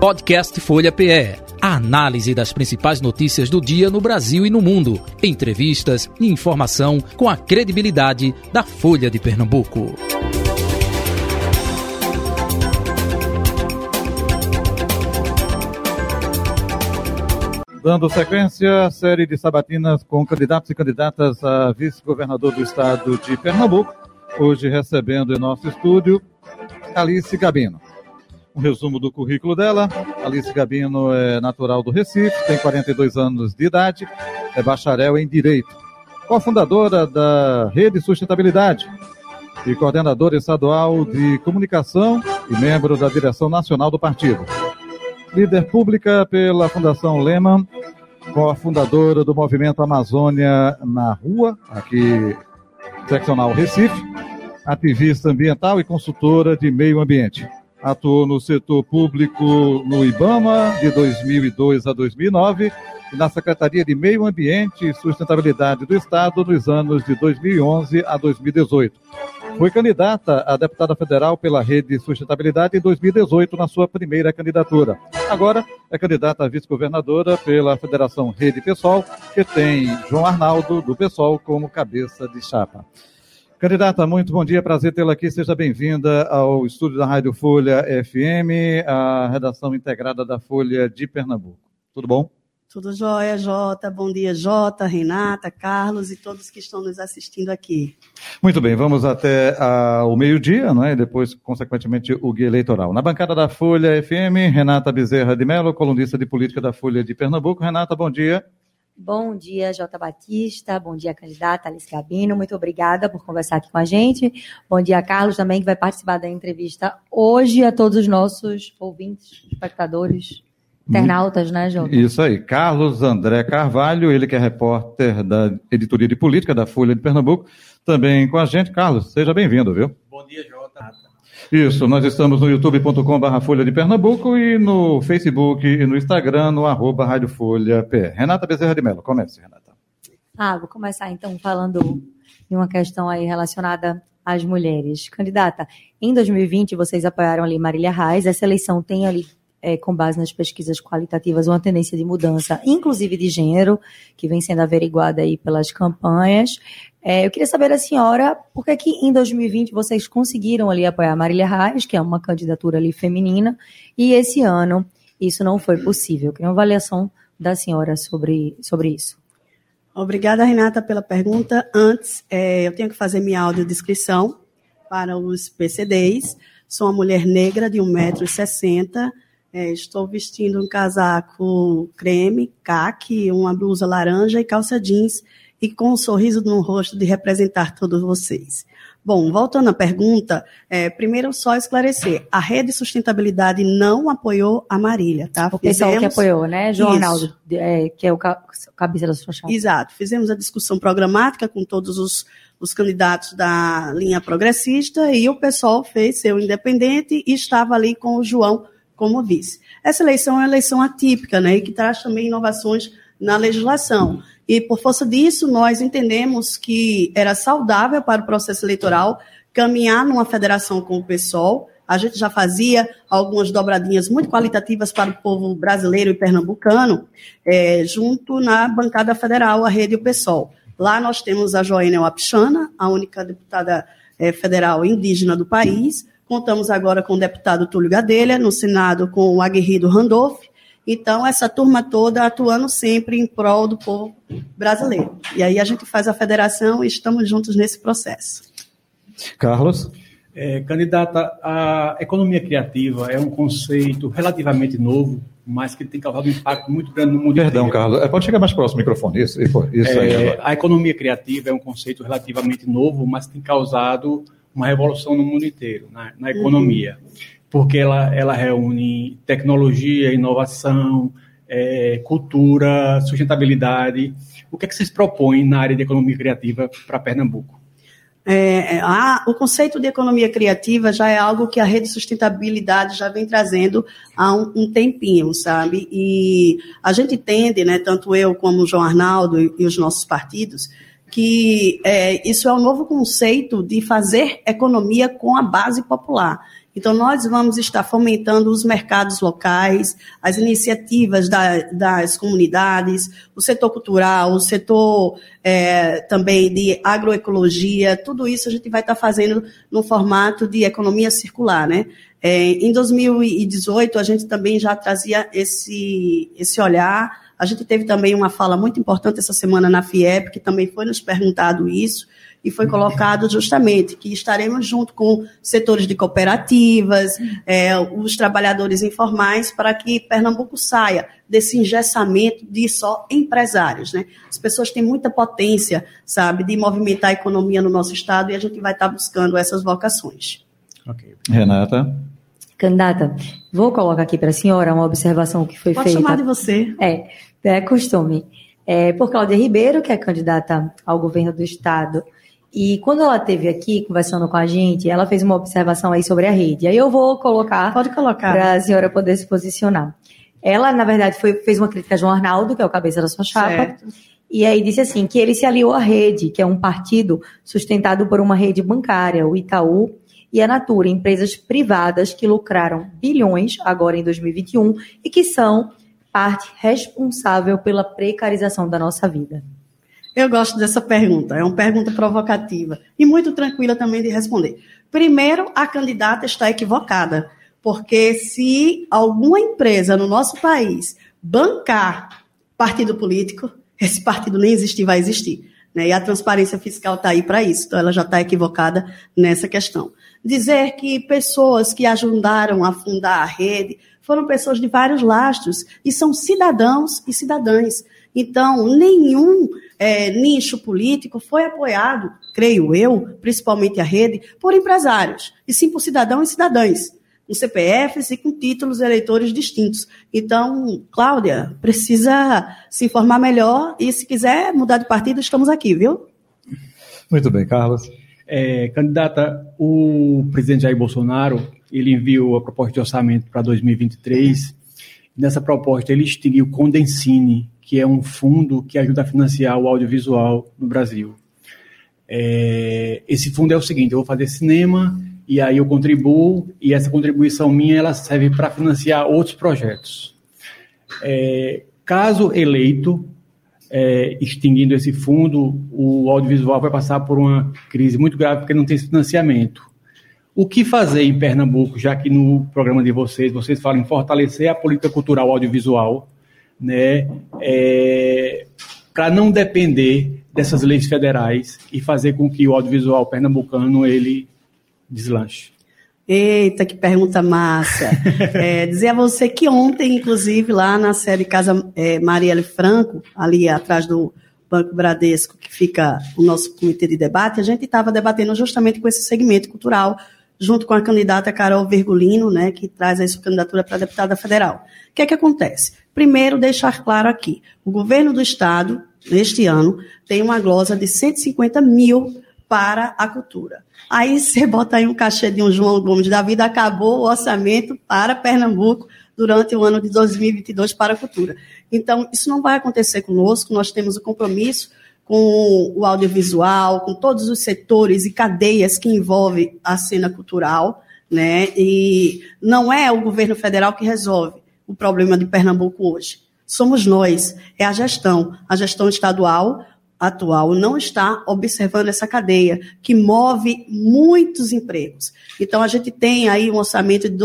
Podcast Folha PE. A análise das principais notícias do dia no Brasil e no mundo. Entrevistas e informação com a credibilidade da Folha de Pernambuco. Dando sequência à série de sabatinas com candidatos e candidatas a vice-governador do estado de Pernambuco. Hoje recebendo em nosso estúdio Alice Gabino um resumo do currículo dela. Alice Gabino é natural do Recife, tem 42 anos de idade, é bacharel em Direito. Cofundadora da Rede Sustentabilidade e coordenadora estadual de comunicação e membro da direção nacional do partido. Líder pública pela Fundação Lehman, cofundadora do movimento Amazônia na Rua, aqui seccional Recife, ativista ambiental e consultora de meio ambiente. Atuou no setor público no IBAMA de 2002 a 2009 e na Secretaria de Meio Ambiente e Sustentabilidade do Estado nos anos de 2011 a 2018. Foi candidata a deputada federal pela Rede Sustentabilidade em 2018 na sua primeira candidatura. Agora é candidata a vice-governadora pela Federação Rede Pessoal, que tem João Arnaldo do Pessoal como cabeça de chapa. Candidata, muito bom dia, prazer tê-la aqui. Seja bem-vinda ao estúdio da Rádio Folha FM, a redação integrada da Folha de Pernambuco. Tudo bom? Tudo jóia, Jota. Bom dia, Jota, Renata, Carlos e todos que estão nos assistindo aqui. Muito bem, vamos até uh, o meio-dia, não é? E depois, consequentemente, o guia eleitoral. Na bancada da Folha FM, Renata Bezerra de Mello, colunista de política da Folha de Pernambuco. Renata, bom dia. Bom dia, Jota Batista. Bom dia, candidata Alice Gabino. Muito obrigada por conversar aqui com a gente. Bom dia, Carlos, também, que vai participar da entrevista hoje, a todos os nossos ouvintes, espectadores, internautas, né, Jota? Isso aí. Carlos André Carvalho, ele que é repórter da editoria de política da Folha de Pernambuco, também com a gente. Carlos, seja bem-vindo, viu? Bom dia, Jota. Isso, nós estamos no youtube.com.br Folha de Pernambuco e no Facebook e no Instagram, no arroba Rádio Folha P. Renata Bezerra de Mello, comece, Renata. Ah, vou começar então falando de uma questão aí relacionada às mulheres. Candidata, em 2020 vocês apoiaram ali Marília Reis, essa eleição tem ali é, com base nas pesquisas qualitativas, uma tendência de mudança, inclusive de gênero, que vem sendo averiguada aí pelas campanhas. É, eu queria saber da senhora por que, que em 2020 vocês conseguiram ali apoiar Marília Reis, que é uma candidatura ali feminina, e esse ano isso não foi possível. Eu queria uma avaliação da senhora sobre, sobre isso. Obrigada, Renata, pela pergunta. Antes, é, eu tenho que fazer minha audiodescrição para os PCDs. Sou uma mulher negra de 1,60m, é, estou vestindo um casaco creme, caque, uma blusa laranja e calça jeans e com um sorriso no rosto de representar todos vocês. Bom, voltando à pergunta, é, primeiro só esclarecer, a Rede Sustentabilidade não apoiou a Marília, tá? O pessoal Fizemos... que apoiou, né? João Arnaldo, é, que é o cabeça da sua chapa. Exato. Fizemos a discussão programática com todos os, os candidatos da linha progressista e o pessoal fez seu independente e estava ali com o João como vice. Essa eleição é uma eleição atípica, né, e que traz também inovações na legislação. E por força disso, nós entendemos que era saudável para o processo eleitoral caminhar numa federação com o PSOL. A gente já fazia algumas dobradinhas muito qualitativas para o povo brasileiro e pernambucano, é, junto na bancada federal, a Rede e o PSOL. Lá nós temos a Joênia Wapichana, a única deputada é, federal indígena do país, Contamos agora com o deputado Túlio Gadelha, no Senado com o aguerrido Randolph. Então, essa turma toda atuando sempre em prol do povo brasileiro. E aí a gente faz a federação e estamos juntos nesse processo. Carlos? É, candidata, a economia criativa é um conceito relativamente novo, mas que tem causado um impacto muito grande no mundo Perdão, inteiro. Carlos, é, pode chegar mais próximo do microfone. Isso, isso é, a economia criativa é um conceito relativamente novo, mas tem causado uma revolução no mundo inteiro, na, na economia, uhum. porque ela, ela reúne tecnologia, inovação, é, cultura, sustentabilidade. O que é que vocês propõem na área de economia criativa para Pernambuco? É, é, a, o conceito de economia criativa já é algo que a rede de sustentabilidade já vem trazendo há um, um, tempinho, sabe? E a gente tende, né, tanto eu como o João Arnaldo e, e os nossos partidos, que é, isso é um novo conceito de fazer economia com a base popular. Então, nós vamos estar fomentando os mercados locais, as iniciativas da, das comunidades, o setor cultural, o setor é, também de agroecologia, tudo isso a gente vai estar fazendo no formato de economia circular, né? É, em 2018, a gente também já trazia esse, esse olhar. A gente teve também uma fala muito importante essa semana na FIEP, que também foi nos perguntado isso, e foi colocado justamente que estaremos junto com setores de cooperativas, é, os trabalhadores informais, para que Pernambuco saia desse engessamento de só empresários. Né? As pessoas têm muita potência, sabe, de movimentar a economia no nosso estado e a gente vai estar buscando essas vocações. Okay. Renata? Candidata, vou colocar aqui para a senhora uma observação que foi Pode feita. Pode chamar de você. É, é costume. É, por Cláudia Ribeiro, que é candidata ao governo do estado, e quando ela esteve aqui conversando com a gente, ela fez uma observação aí sobre a rede. Aí eu vou colocar. Pode colocar. Para a senhora poder se posicionar. Ela, na verdade, foi, fez uma crítica a João Arnaldo, que é o cabeça da sua chapa. Certo. E aí disse assim que ele se aliou à rede, que é um partido sustentado por uma rede bancária, o Itaú e a Natura, empresas privadas que lucraram bilhões agora em 2021 e que são parte responsável pela precarização da nossa vida. Eu gosto dessa pergunta, é uma pergunta provocativa e muito tranquila também de responder. Primeiro, a candidata está equivocada, porque se alguma empresa no nosso país bancar partido político, esse partido nem existir, vai existir. Né? E a transparência fiscal está aí para isso, então ela já está equivocada nessa questão. Dizer que pessoas que ajudaram a fundar a rede foram pessoas de vários lastros e são cidadãos e cidadãs. Então, nenhum é, nicho político foi apoiado, creio eu, principalmente a rede, por empresários, e sim por cidadãos e cidadãs, com CPFs e com títulos eleitores distintos. Então, Cláudia, precisa se informar melhor e, se quiser mudar de partido, estamos aqui, viu? Muito bem, Carlos. É, candidata, o presidente Jair Bolsonaro, ele enviou a proposta de orçamento para 2023. Nessa proposta, ele extinguiu o Condensine, que é um fundo que ajuda a financiar o audiovisual no Brasil. É, esse fundo é o seguinte: eu vou fazer cinema e aí eu contribuo e essa contribuição minha ela serve para financiar outros projetos. É, caso eleito, é, extinguindo esse fundo, o audiovisual vai passar por uma crise muito grave porque não tem financiamento. O que fazer em Pernambuco, já que no programa de vocês, vocês falam em fortalecer a política cultural audiovisual, né, é, para não depender dessas leis federais e fazer com que o audiovisual pernambucano ele deslanche. Eita, que pergunta massa. É, dizer a você que ontem, inclusive, lá na sede Casa é, Marielle Franco, ali atrás do Banco Bradesco, que fica o nosso comitê de debate, a gente estava debatendo justamente com esse segmento cultural, junto com a candidata Carol Virgulino, né, que traz a sua candidatura para deputada federal. O que é que acontece? Primeiro, deixar claro aqui: o governo do Estado, neste ano, tem uma glosa de 150 mil para a cultura. Aí você bota aí um cachê de um João Gomes da vida, acabou o orçamento para Pernambuco durante o ano de 2022 para a cultura. Então, isso não vai acontecer conosco, nós temos o compromisso com o audiovisual, com todos os setores e cadeias que envolvem a cena cultural, né? E não é o governo federal que resolve o problema de Pernambuco hoje. Somos nós, é a gestão. A gestão estadual atual não está observando essa cadeia que move muitos empregos. Então a gente tem aí um orçamento de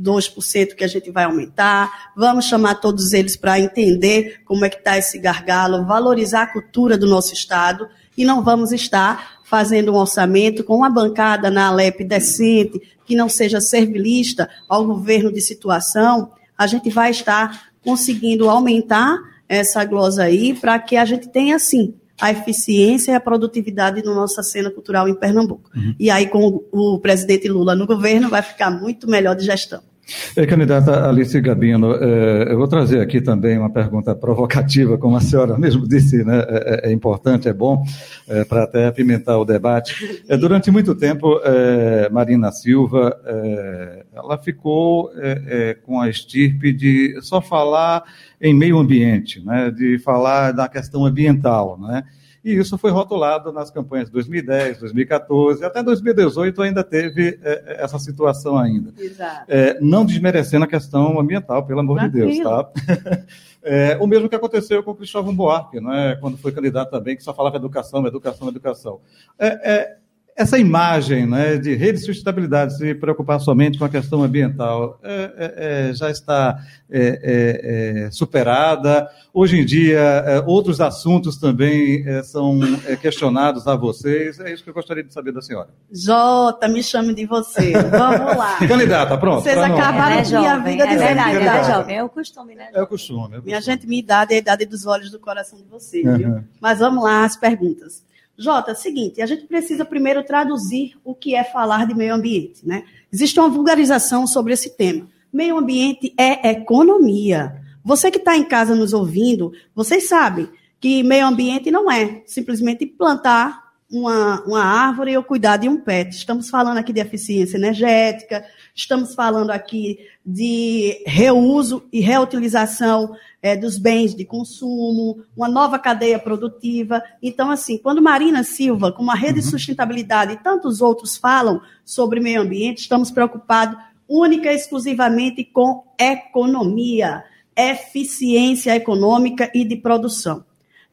2,2% que a gente vai aumentar. Vamos chamar todos eles para entender como é que está esse gargalo, valorizar a cultura do nosso estado e não vamos estar fazendo um orçamento com uma bancada na Alep decente, que não seja servilista ao governo de situação, a gente vai estar conseguindo aumentar essa glosa aí para que a gente tenha, sim, a eficiência e a produtividade na nossa cena cultural em Pernambuco. Uhum. E aí, com o presidente Lula no governo, vai ficar muito melhor de gestão. Candidata Alice Gabino, é, eu vou trazer aqui também uma pergunta provocativa, como a senhora mesmo disse, né, é, é, é importante, é bom, para até apimentar o debate. Durante muito tempo, Marina Silva, ela ficou com a estirpe de só falar em meio ambiente, né, de falar da questão ambiental, né, E isso foi rotulado nas campanhas de 2010, 2014, até 2018 ainda teve é, essa situação ainda. Exato. É, não desmerecendo a questão ambiental, pelo amor Tranquilo. de Deus, tá? É, o mesmo que aconteceu com o Cristóvão Buarque, não é? quando foi candidato também, que só falava educação, educação, educação. É, é, essa imagem né, de rede de sustentabilidade se preocupar somente com a questão ambiental é, é, é já está é, é, superada. Hoje em dia, outros assuntos também são questionados a vocês. É isso que eu gostaria de saber da senhora. Jota, me chame de você. Vamos lá. Candidata, pronto. Vocês acabaram com minha vida É verdade, é jovem. É o costume, né? É o costume. É o costume. Minha gente, minha idade é a idade dos olhos do coração de vocês, uhum. viu? Mas vamos lá, as perguntas. Jota, seguinte, a gente precisa primeiro traduzir o que é falar de meio ambiente, né? Existe uma vulgarização sobre esse tema. Meio ambiente é economia. Você que está em casa nos ouvindo, vocês sabem que meio ambiente não é simplesmente plantar uma, uma árvore ou cuidar de um pet. Estamos falando aqui de eficiência energética, estamos falando aqui de reuso e reutilização é, dos bens de consumo, uma nova cadeia produtiva. Então, assim, quando Marina Silva, com a Rede uhum. de Sustentabilidade e tantos outros falam sobre meio ambiente, estamos preocupados única e exclusivamente com economia, eficiência econômica e de produção.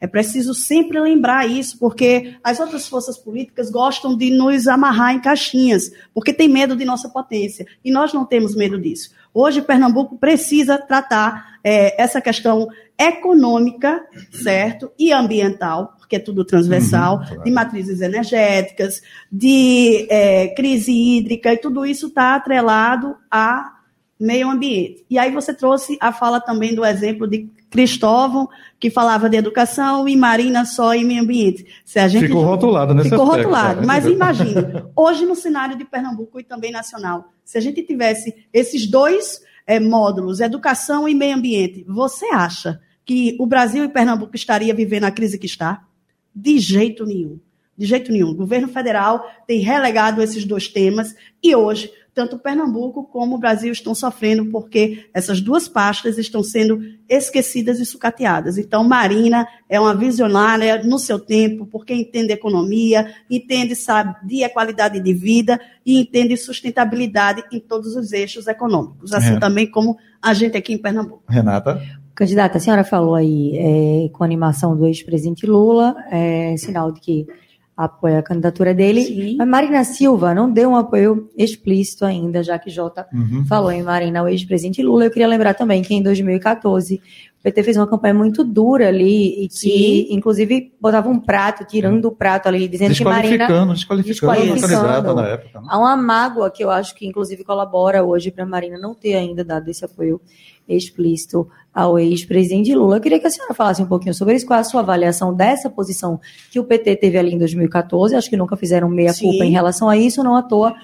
É preciso sempre lembrar isso, porque as outras forças políticas gostam de nos amarrar em caixinhas, porque tem medo de nossa potência. E nós não temos medo disso. Hoje, Pernambuco precisa tratar é, essa questão econômica, certo? E ambiental, porque é tudo transversal, uhum, claro. de matrizes energéticas, de é, crise hídrica, e tudo isso está atrelado a meio ambiente. E aí você trouxe a fala também do exemplo de Cristóvão, que falava de educação, e Marina só em meio ambiente. Se a gente ficou rotulado nesse Ficou aspecto, rotulado. Sabe? Mas imagine, hoje no cenário de Pernambuco e também nacional, se a gente tivesse esses dois é, módulos, educação e meio ambiente, você acha que o Brasil e Pernambuco estaria vivendo a crise que está? De jeito nenhum. De jeito nenhum. O governo federal tem relegado esses dois temas e hoje tanto Pernambuco como o Brasil estão sofrendo porque essas duas pastas estão sendo esquecidas e sucateadas. Então, Marina é uma visionária no seu tempo, porque entende economia, entende, sabe, de qualidade de vida e entende sustentabilidade em todos os eixos econômicos, assim é. também como a gente aqui em Pernambuco. Renata? Candidata, a senhora falou aí é, com a animação do ex-presidente Lula, é, sinal de que apoia a candidatura dele. Sim. Mas Marina Silva não deu um apoio explícito ainda, já que Jota uhum. falou em Marina, o ex-presidente Lula. Eu queria lembrar também que em 2014 o PT fez uma campanha muito dura ali e que, Sim. inclusive, botava um prato, tirando o prato ali, dizendo que Marina. Desqualificando, desqualificando na época. Né? Há uma mágoa que eu acho que, inclusive, colabora hoje para Marina não ter ainda dado esse apoio explícito ao ex-presidente Lula. Eu queria que a senhora falasse um pouquinho sobre isso, qual é a sua avaliação dessa posição que o PT teve ali em 2014, acho que nunca fizeram meia-culpa em relação a isso, não à toa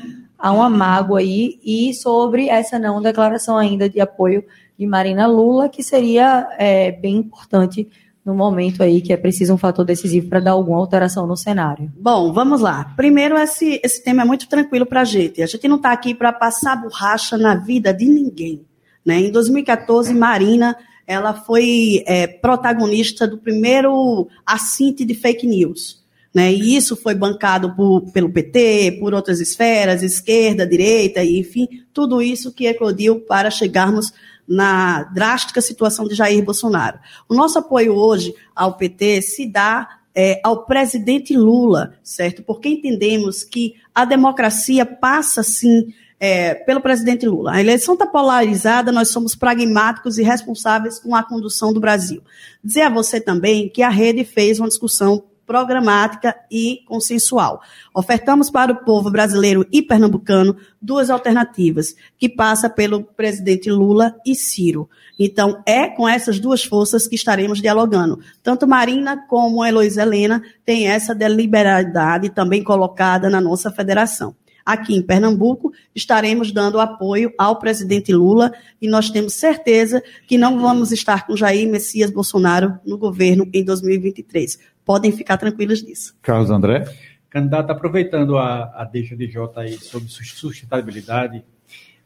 há uma mágoa aí, e sobre essa não declaração ainda de apoio de Marina Lula, que seria é, bem importante no momento aí que é preciso um fator decisivo para dar alguma alteração no cenário. Bom, vamos lá. Primeiro, esse, esse tema é muito tranquilo para a gente. A gente não está aqui para passar borracha na vida de ninguém. Né? Em 2014, Marina ela foi é, protagonista do primeiro assinte de fake news. Né? E isso foi bancado por, pelo PT, por outras esferas, esquerda, direita, enfim, tudo isso que eclodiu para chegarmos na drástica situação de Jair Bolsonaro. O nosso apoio hoje ao PT se dá é, ao presidente Lula, certo? Porque entendemos que a democracia passa, sim, é, pelo presidente Lula. A eleição está polarizada, nós somos pragmáticos e responsáveis com a condução do Brasil. Dizer a você também que a rede fez uma discussão programática e consensual. Ofertamos para o povo brasileiro e pernambucano duas alternativas, que passa pelo presidente Lula e Ciro. Então, é com essas duas forças que estaremos dialogando. Tanto Marina como Heloísa Helena têm essa deliberalidade também colocada na nossa federação aqui em Pernambuco, estaremos dando apoio ao presidente Lula e nós temos certeza que não vamos estar com Jair Messias Bolsonaro no governo em 2023. Podem ficar tranquilos disso. Carlos André. Candidato, aproveitando a, a deixa de Jota aí sobre sustentabilidade,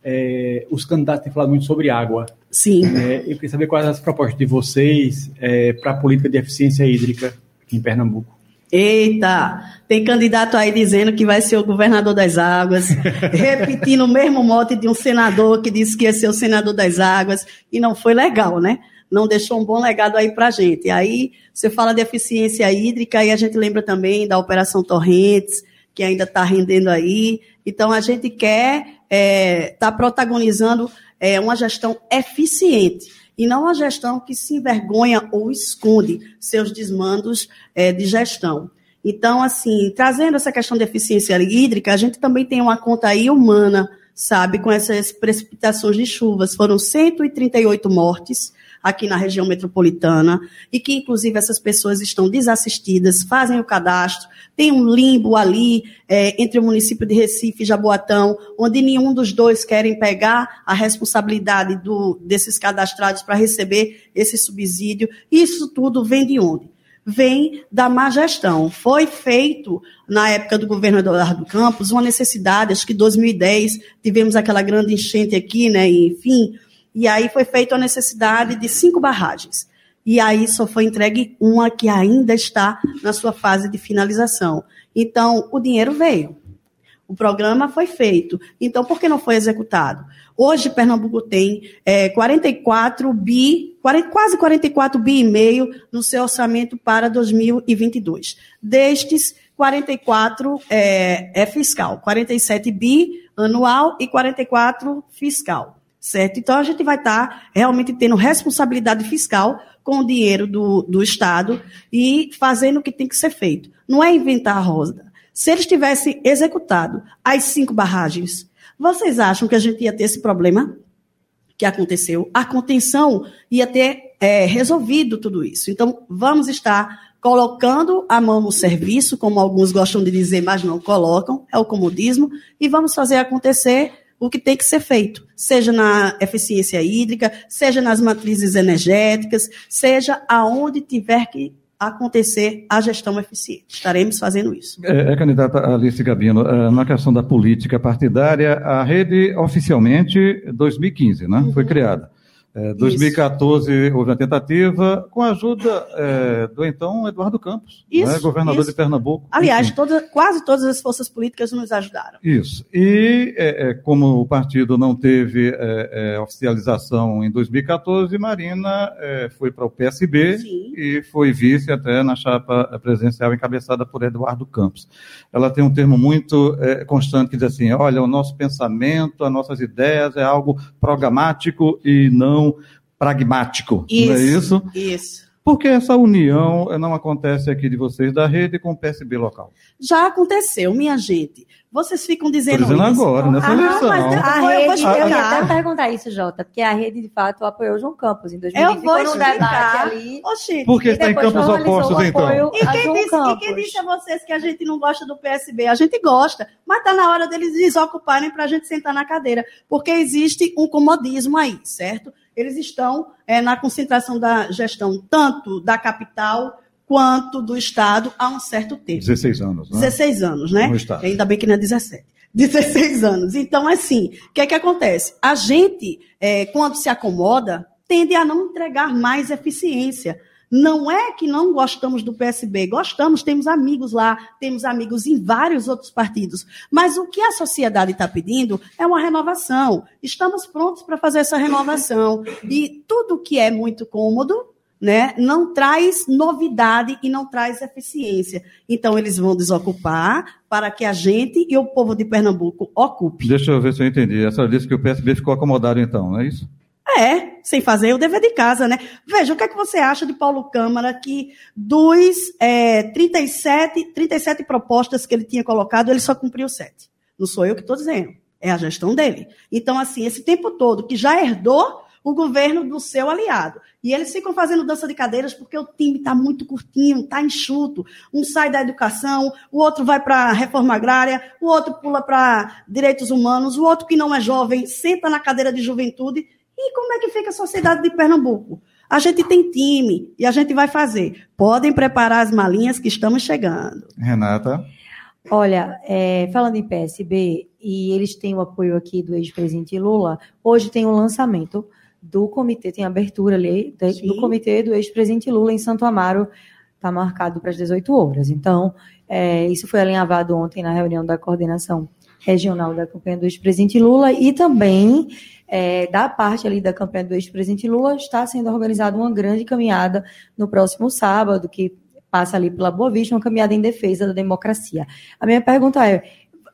é, os candidatos têm falado muito sobre água. Sim. É, eu queria saber quais as propostas de vocês é, para a política de eficiência hídrica aqui em Pernambuco. Eita, tem candidato aí dizendo que vai ser o governador das águas, repetindo o mesmo mote de um senador que disse que ia ser o senador das águas, e não foi legal, né? Não deixou um bom legado aí pra gente. Aí você fala de eficiência hídrica e a gente lembra também da Operação Torrentes, que ainda está rendendo aí. Então a gente quer estar é, tá protagonizando é, uma gestão eficiente e não uma gestão que se envergonha ou esconde seus desmandos é, de gestão. Então, assim, trazendo essa questão de eficiência hídrica, a gente também tem uma conta aí humana, sabe, com essas precipitações de chuvas. Foram 138 mortes, aqui na região metropolitana, e que, inclusive, essas pessoas estão desassistidas, fazem o cadastro, tem um limbo ali é, entre o município de Recife e Jaboatão, onde nenhum dos dois querem pegar a responsabilidade do, desses cadastrados para receber esse subsídio. Isso tudo vem de onde? Vem da má gestão. Foi feito, na época do governo Eduardo Campos, uma necessidade, acho que em 2010 tivemos aquela grande enchente aqui, né? Enfim, e aí foi feita a necessidade de cinco barragens. E aí só foi entregue uma que ainda está na sua fase de finalização. Então, o dinheiro veio. O programa foi feito. Então, por que não foi executado? Hoje, Pernambuco tem é, 44 bi, 40, quase 44 bi e meio no seu orçamento para 2022. Destes, 44 é, é fiscal, 47 bi anual e 44 fiscal certo? Então, a gente vai estar tá realmente tendo responsabilidade fiscal com o dinheiro do, do Estado e fazendo o que tem que ser feito. Não é inventar a roda. Se eles tivessem executado as cinco barragens, vocês acham que a gente ia ter esse problema que aconteceu? A contenção ia ter é, resolvido tudo isso. Então, vamos estar colocando a mão no serviço, como alguns gostam de dizer, mas não colocam, é o comodismo, e vamos fazer acontecer o que tem que ser feito, seja na eficiência hídrica, seja nas matrizes energéticas, seja aonde tiver que acontecer a gestão eficiente. Estaremos fazendo isso. É, é candidata Alice Gabino, é, na questão da política partidária, a rede oficialmente 2015, né, uhum. foi criada. É, 2014 isso. houve uma tentativa com a ajuda é, do então Eduardo Campos, né, isso, né, governador isso. de Pernambuco. Aliás, toda, quase todas as forças políticas nos ajudaram. Isso. E é, é como o partido não teve é, é, oficialização em 2014, Marina foi para o PSB Sim. e foi vice até na chapa presidencial encabeçada por Eduardo Campos. Ela tem um termo muito constante que diz assim: olha, o nosso pensamento, as nossas ideias é algo programático e não união pragmático, isso, não é isso? Isso. Por que essa união não acontece aqui de vocês da rede com o PSB local? Já aconteceu, minha gente. Vocês ficam dizendo, dizendo isso. agora, nessa ah, eleição. Mas a rede, eu, eu ia até perguntar isso, Jota, porque a rede, de fato, apoiou João Campos em 2020. Eu vou explicar. Ali, Oxi, porque está em campos opostos, então. E quem, disse, e quem, disse, a vocês que a gente não gosta do PSB? A gente gosta, mas está na hora deles desocuparem para a gente sentar na cadeira, porque existe um comodismo aí, certo? eles estão é, na concentração da gestão tanto da capital quanto do Estado há um certo tempo. 16 anos, né? 16 anos, né? Ainda bem que não é 17. 16 anos. Então, assim, o que é que acontece? A gente, é, quando se acomoda, tende a não entregar mais eficiência. Não é que não gostamos do PSB, gostamos, temos amigos lá, temos amigos em vários outros partidos. Mas o que a sociedade está pedindo é uma renovação. Estamos prontos para fazer essa renovação. E tudo que é muito cômodo, né, não traz novidade e não traz eficiência. Então, eles vão desocupar para que a gente e o povo de Pernambuco ocupe. Deixa eu ver se eu entendi. A senhora disse que o PSB ficou acomodado, então, não é isso? É, sem fazer o dever de casa, né? Veja, o que é que você acha de Paulo Câmara, que dos é, 37, 37 propostas que ele tinha colocado, ele só cumpriu sete. Não sou eu que estou dizendo, é a gestão dele. Então, assim, esse tempo todo que já herdou o governo do seu aliado. E eles ficam fazendo dança de cadeiras porque o time está muito curtinho, está enxuto. Um sai da educação, o outro vai para a reforma agrária, o outro pula para direitos humanos, o outro que não é jovem senta na cadeira de juventude e como é que fica a sociedade de Pernambuco? A gente tem time e a gente vai fazer. Podem preparar as malinhas que estamos chegando. Renata. Olha, é, falando em PSB, e eles têm o apoio aqui do ex-presidente Lula, hoje tem o um lançamento do comitê, tem abertura ali, do, do comitê do ex-presidente Lula em Santo Amaro, está marcado para as 18 horas. Então, é, isso foi alinhavado ontem na reunião da coordenação regional da campanha do ex-presidente Lula e também é, da parte ali da campanha do ex-presidente Lula está sendo organizada uma grande caminhada no próximo sábado, que passa ali pela Boa Vista, uma caminhada em defesa da democracia. A minha pergunta é,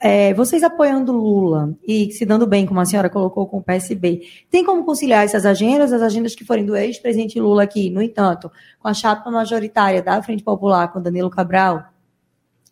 é, vocês apoiando Lula e se dando bem, como a senhora colocou com o PSB, tem como conciliar essas agendas, as agendas que forem do ex-presidente Lula aqui, no entanto, com a chapa majoritária da Frente Popular, com Danilo Cabral,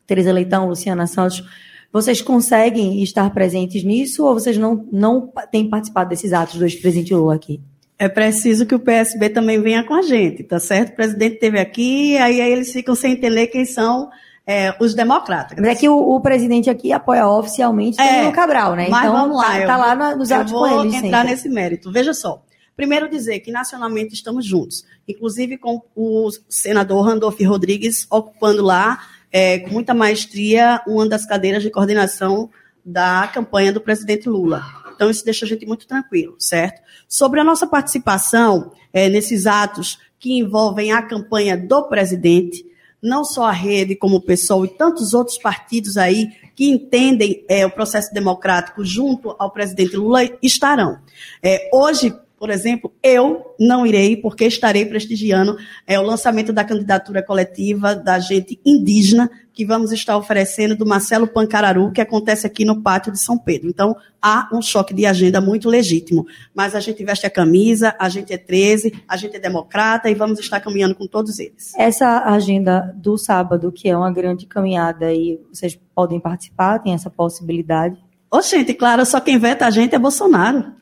Teresa Leitão, Luciana Santos, vocês conseguem estar presentes nisso ou vocês não, não têm participado desses atos do ex-presidente Lula aqui? É preciso que o PSB também venha com a gente, tá certo? O presidente esteve aqui, aí, aí eles ficam sem entender quem são é, os democratas. Mas é que o, o, presidente aqui apoia oficialmente é, o Cabral, né? Mas então, vamos lá, tá, lá nos atos com ele. entrar sempre. nesse mérito. Veja só. Primeiro dizer que nacionalmente estamos juntos, inclusive com o senador Randolph Rodrigues ocupando lá é, com muita maestria uma das cadeiras de coordenação da campanha do presidente Lula. Então, isso deixa a gente muito tranquilo, certo? Sobre a nossa participação é, nesses atos que envolvem a campanha do presidente, não só a rede, como o PSOL e tantos outros partidos aí que entendem é, o processo democrático junto ao presidente Lula estarão. É, hoje, por exemplo, eu não irei, porque estarei prestigiando é, o lançamento da candidatura coletiva da gente indígena, que vamos estar oferecendo do Marcelo Pancararu, que acontece aqui no pátio de São Pedro. Então, há um choque de agenda muito legítimo. Mas a gente veste a camisa, a gente é 13, a gente é democrata e vamos estar caminhando com todos eles. Essa agenda do sábado, que é uma grande caminhada, e vocês podem participar, tem essa possibilidade? Ô, gente, claro, só quem veta a gente é Bolsonaro.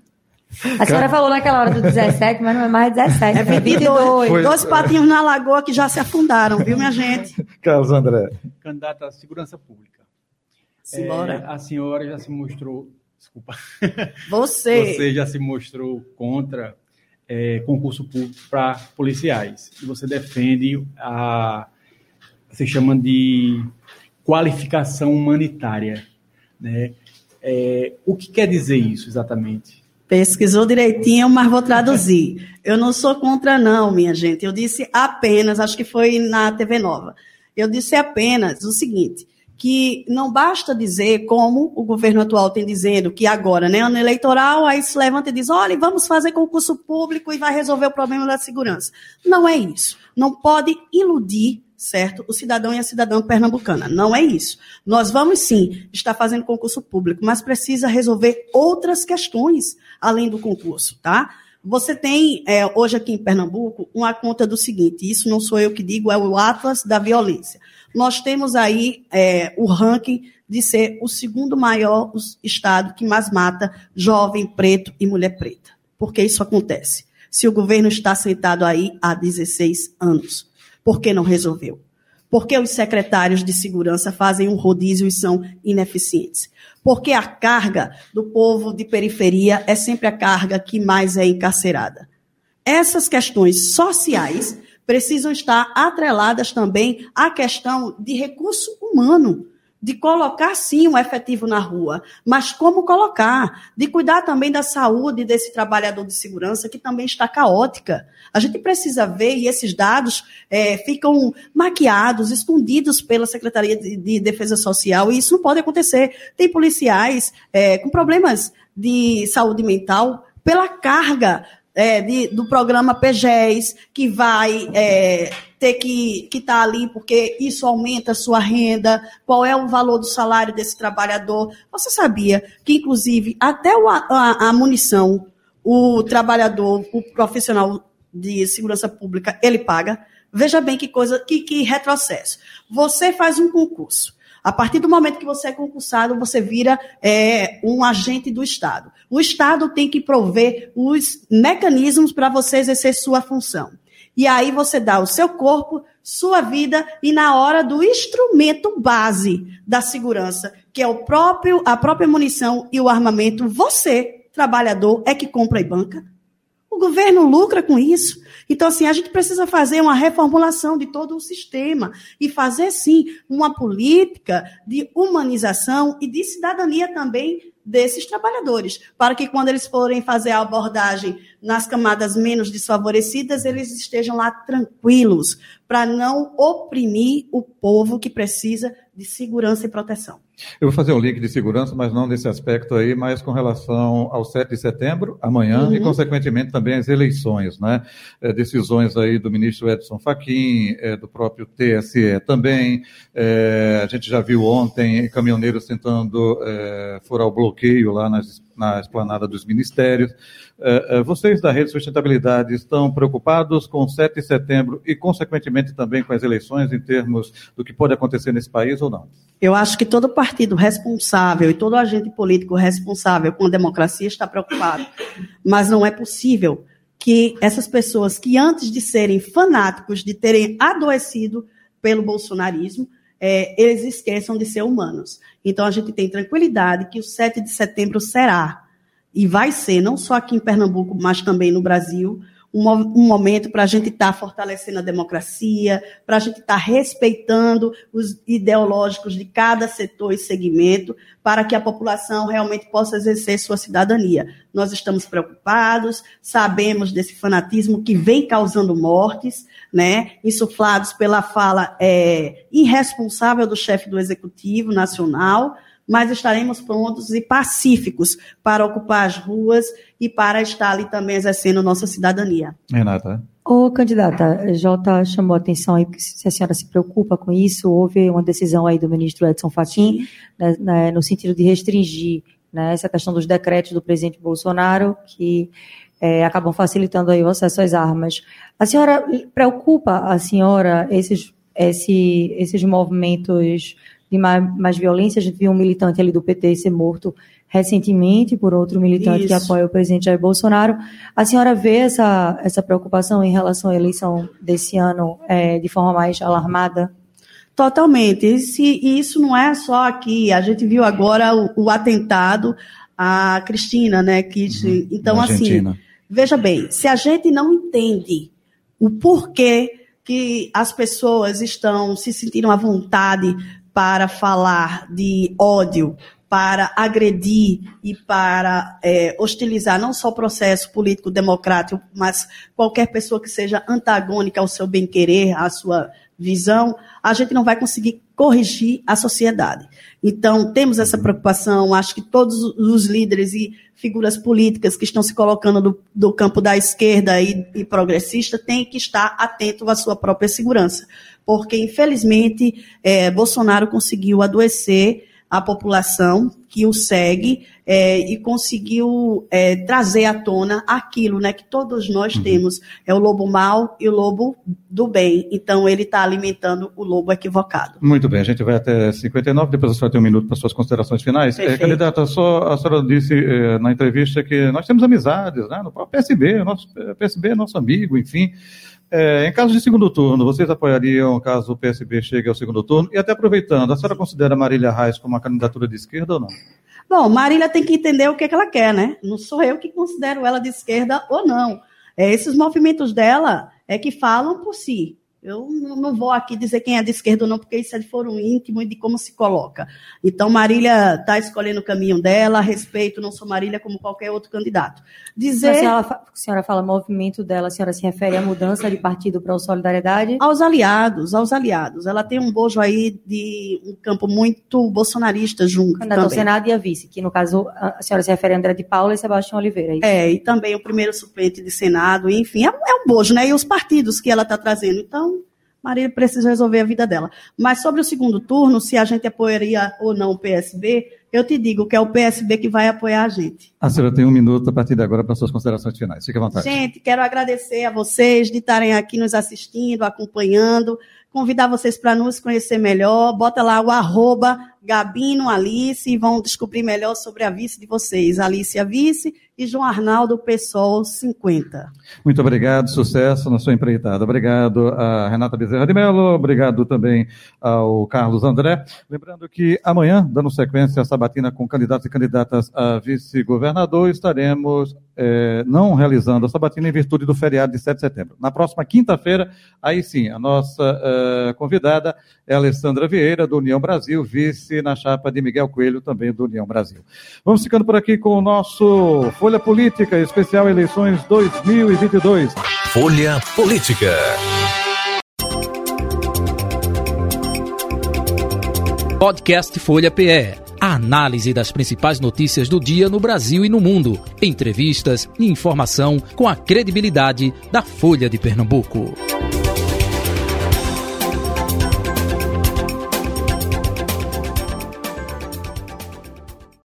A senhora falou naquela hora do 17, mas não é mais 17, é 22. Foi... Dois patinhos na lagoa que já se afundaram, viu, minha gente? Carlos André. Candidata à segurança pública. Simbora. É, a senhora já se mostrou. Desculpa. Você. Você já se mostrou contra é, concurso público para policiais. E você defende a. Você chama de qualificação humanitária. Né? É, o que quer dizer isso exatamente? Pesquisou direitinho, mas vou traduzir. Eu não sou contra, não, minha gente. Eu disse apenas, acho que foi na TV Nova. Eu disse apenas o seguinte: que não basta dizer como o governo atual tem dizendo que agora, né, ano eleitoral, aí se levanta e diz: olha, vamos fazer concurso público e vai resolver o problema da segurança. Não é isso. Não pode iludir certo? O cidadão e a cidadã pernambucana. Não é isso. Nós vamos sim estar fazendo concurso público, mas precisa resolver outras questões além do concurso, tá? Você tem, é, hoje aqui em Pernambuco, uma conta do seguinte: isso não sou eu que digo, é o Atlas da Violência. Nós temos aí é, o ranking de ser o segundo maior estado que mais mata jovem preto e mulher preta. Por que isso acontece? Se o governo está sentado aí há 16 anos. Por que não resolveu? Porque os secretários de segurança fazem um rodízio e são ineficientes. Porque a carga do povo de periferia é sempre a carga que mais é encarcerada. Essas questões sociais precisam estar atreladas também à questão de recurso humano de colocar sim um efetivo na rua, mas como colocar? De cuidar também da saúde desse trabalhador de segurança que também está caótica. A gente precisa ver, e esses dados é, ficam maquiados, escondidos pela Secretaria de, de, Defesa Social, e isso não pode acontecer. Tem policiais é, com problemas de saúde mental pela carga é, de, do programa PGES, que vai é, ter que estar tá ali porque isso aumenta a sua renda, qual é o valor do salário desse trabalhador. Você sabia que, inclusive, até o, a, a munição, o trabalhador, o profissional de segurança pública, ele paga? Veja bem que coisa, que, que retrocesso. Você faz um concurso. A partir do momento que você é concursado, você vira é, um agente do Estado. O Estado tem que prover os mecanismos para você exercer sua função. E aí você dá o seu corpo, sua vida e na hora do instrumento base da segurança, que é o próprio a própria munição e o armamento, você, trabalhador, é que compra e banca. O governo lucra com isso. Então, assim, a gente precisa fazer uma reformulação de todo o sistema e fazer, sim, uma política de humanização e de cidadania também desses trabalhadores, para que quando eles forem fazer a abordagem nas camadas menos desfavorecidas, eles estejam lá tranquilos, para não oprimir o povo que precisa de segurança e proteção. Eu vou fazer um link de segurança, mas não nesse aspecto aí, mas com relação ao 7 de setembro, amanhã, uhum. e consequentemente também as eleições, né? É, decisões aí do ministro Edson Fachin, é, do próprio TSE também. É, a gente já viu ontem caminhoneiros tentando é, furar o bloqueio lá nas, na esplanada dos ministérios. É, é, vocês da Rede Sustentabilidade estão preocupados com o 7 de setembro e, consequentemente, também com as eleições em termos do que pode acontecer nesse país ou não? Eu acho que todo partido responsável e todo agente político responsável com a democracia está preocupado. Mas não é possível que essas pessoas que, antes de serem fanáticos, de terem adoecido pelo bolsonarismo, é, eles esqueçam de ser humanos. Então, a gente tem tranquilidade que o 7 de setembro será e vai ser, não só aqui em Pernambuco, mas também no Brasil, um, um momento para a gente estar tá fortalecendo a democracia, para a gente estar tá respeitando os ideológicos de cada setor e segmento, para que a população realmente possa exercer sua cidadania. Nós estamos preocupados, sabemos desse fanatismo que vem causando mortes, né, insuflados pela fala é, irresponsável do chefe do Executivo Nacional, mas estaremos prontos e pacíficos para ocupar as ruas e para estar ali também exercendo nossa cidadania. Renata. Ô, candidata, Jota chamou a atenção aí, se a senhora se preocupa com isso, houve uma decisão aí do ministro Edson Fachin, né, né, no sentido de restringir né, essa questão dos decretos do presidente Bolsonaro, que é, acabam facilitando aí o acesso às armas. A senhora preocupa a senhora esses, esse, esses movimentos de mais, mais violência. A gente viu um militante ali do PT ser morto recentemente por outro militante Isso. que apoia o presidente Jair Bolsonaro. A senhora vê essa, essa preocupação em relação à eleição desse ano é, de forma mais alarmada? Totalmente. E isso não é só aqui. A gente viu agora o, o atentado à Cristina, né? Que, uhum. Então, assim, veja bem, se a gente não entende o porquê que as pessoas estão se sentindo à vontade para falar de ódio, para agredir e para é, hostilizar não só o processo político democrático, mas qualquer pessoa que seja antagônica ao seu bem-querer, à sua visão, a gente não vai conseguir corrigir a sociedade. Então, temos essa preocupação, acho que todos os líderes e figuras políticas que estão se colocando do, do campo da esquerda e, e progressista têm que estar atentos à sua própria segurança. Porque, infelizmente, é, Bolsonaro conseguiu adoecer a população que o segue é, e conseguiu é, trazer à tona aquilo né, que todos nós uhum. temos. É o lobo mau e o lobo do bem. Então, ele está alimentando o lobo equivocado. Muito bem, a gente vai até 59, depois a senhora tem um minuto para suas considerações finais. É, candidata, só, a senhora disse é, na entrevista que nós temos amizades, né, no PSB, nosso PSB é nosso amigo, enfim. É, em caso de segundo turno, vocês apoiariam caso o PSB chegue ao segundo turno? E até aproveitando, a senhora considera Marília Reis como uma candidatura de esquerda ou não? Bom, Marília tem que entender o que, é que ela quer, né? Não sou eu que considero ela de esquerda ou não. É, esses movimentos dela é que falam por si. Eu não vou aqui dizer quem é de esquerda ou não, porque isso é de foro íntimo e de como se coloca. Então, Marília está escolhendo o caminho dela, respeito, não sou Marília como qualquer outro candidato. Dizer... A senhora, a senhora fala movimento dela, a senhora se refere à mudança de partido para o Solidariedade? Aos aliados, aos aliados. Ela tem um bojo aí de um campo muito bolsonarista junto. Candidato ao Senado e a vice, que no caso a senhora se refere a André de Paula e Sebastião Oliveira. É, é, e também o primeiro suplente de Senado, enfim, é, é um bojo, né? E os partidos que ela está trazendo. Então, Marília precisa resolver a vida dela. Mas sobre o segundo turno, se a gente apoiaria ou não o PSB, eu te digo que é o PSB que vai apoiar a gente. A senhora tem um minuto a partir de agora para suas considerações finais. Fique à vontade. Gente, quero agradecer a vocês de estarem aqui nos assistindo, acompanhando. Convidar vocês para nos conhecer melhor. Bota lá o arroba Gabino Alice e vão descobrir melhor sobre a vice de vocês. Alice a vice e João Arnaldo Pessoal 50. Muito obrigado, sucesso na sua empreitada. Obrigado a Renata Bezerra de Mello, obrigado também ao Carlos André. Lembrando que amanhã, dando sequência à sabatina com candidatos e candidatas a vice-governador, estaremos é, não realizando a sabatina em virtude do feriado de 7 de setembro. Na próxima quinta-feira, aí sim, a nossa é, convidada é a Alessandra Vieira, do União Brasil, vice na chapa de Miguel Coelho, também do União Brasil. Vamos ficando por aqui com o nosso Folha Política, especial eleições 2022. Folha Política. Podcast Folha PE. A análise das principais notícias do dia no Brasil e no mundo. Entrevistas e informação com a credibilidade da Folha de Pernambuco.